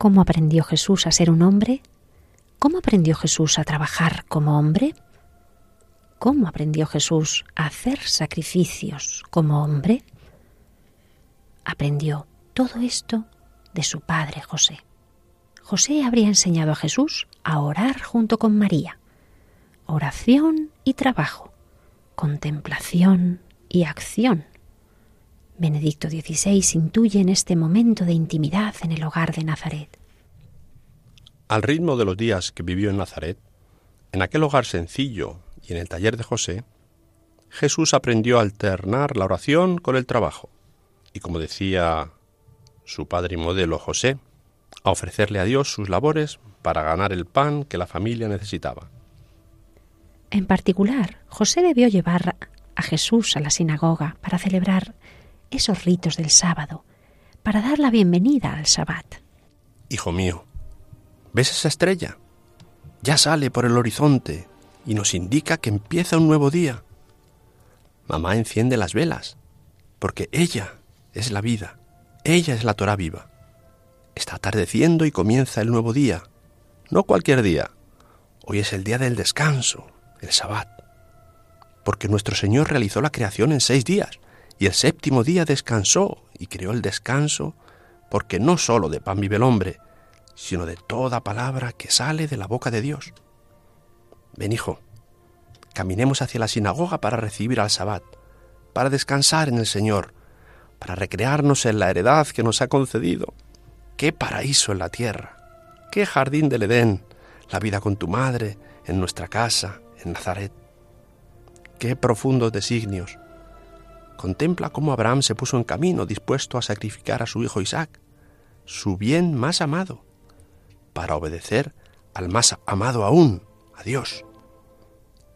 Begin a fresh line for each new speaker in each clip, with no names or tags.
¿Cómo aprendió Jesús a ser un hombre? ¿Cómo aprendió Jesús a trabajar como hombre? ¿Cómo aprendió Jesús a hacer sacrificios como hombre? Aprendió todo esto de su padre José. José habría enseñado a Jesús a orar junto con María. Oración y trabajo, contemplación y acción. Benedicto XVI intuye en este momento de intimidad en el hogar de Nazaret.
Al ritmo de los días que vivió en Nazaret, en aquel hogar sencillo y en el taller de José, Jesús aprendió a alternar la oración con el trabajo y, como decía su padre y modelo José, a ofrecerle a Dios sus labores para ganar el pan que la familia necesitaba.
En particular, José debió llevar a Jesús a la sinagoga para celebrar esos ritos del sábado para dar la bienvenida al sabbat.
Hijo mío, ¿ves esa estrella? Ya sale por el horizonte y nos indica que empieza un nuevo día. Mamá enciende las velas, porque ella es la vida, ella es la Torah viva. Está atardeciendo y comienza el nuevo día, no cualquier día. Hoy es el día del descanso, el sabbat, porque nuestro Señor realizó la creación en seis días y el séptimo día descansó y creó el descanso, porque no sólo de pan vive el hombre, sino de toda palabra que sale de la boca de Dios. Ven, hijo, caminemos hacia la sinagoga para recibir al Sabbat, para descansar en el Señor, para recrearnos en la heredad que nos ha concedido. ¡Qué paraíso en la tierra! ¡Qué jardín del Edén! La vida con tu madre, en nuestra casa, en Nazaret. ¡Qué profundos designios! Contempla cómo Abraham se puso en camino dispuesto a sacrificar a su hijo Isaac, su bien más amado, para obedecer al más amado aún, a Dios.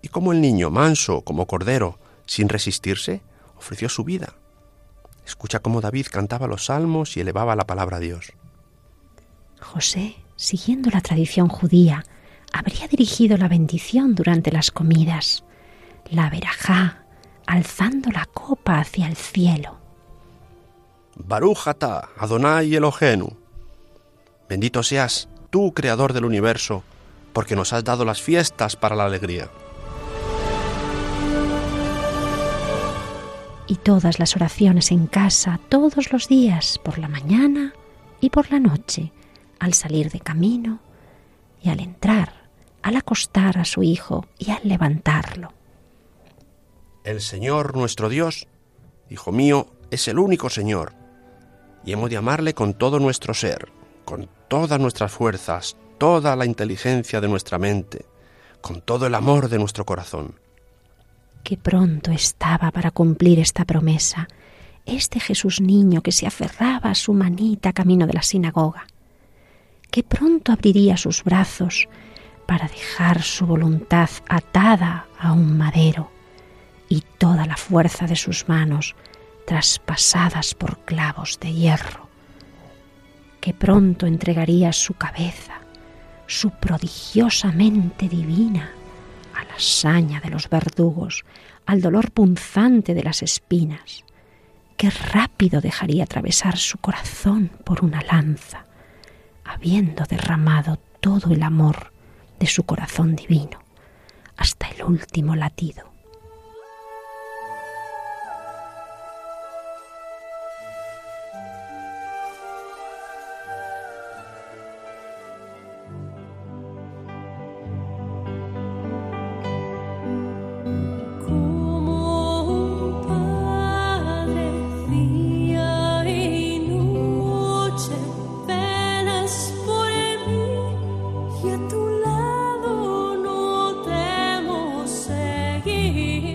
Y cómo el niño, manso como cordero, sin resistirse, ofreció su vida. Escucha cómo David cantaba los salmos y elevaba la palabra a Dios.
José, siguiendo la tradición judía, habría dirigido la bendición durante las comidas. La verajá, alzando la copa hacia el cielo.
Barújata, Adonai Elohenu. Bendito seas tú, creador del universo, porque nos has dado las fiestas para la alegría.
Y todas las oraciones en casa, todos los días, por la mañana y por la noche, al salir de camino y al entrar, al acostar a su hijo y al levantarlo.
El Señor nuestro Dios, Hijo mío, es el único Señor, y hemos de amarle con todo nuestro ser, con todas nuestras fuerzas, toda la inteligencia de nuestra mente, con todo el amor de nuestro corazón.
Qué pronto estaba para cumplir esta promesa, este Jesús niño que se aferraba a su manita camino de la sinagoga. Qué pronto abriría sus brazos para dejar su voluntad atada a un madero y toda la fuerza de sus manos traspasadas por clavos de hierro, que pronto entregaría su cabeza, su prodigiosa mente divina, a la saña de los verdugos, al dolor punzante de las espinas, que rápido dejaría atravesar su corazón por una lanza, habiendo derramado todo el amor de su corazón divino hasta el último latido.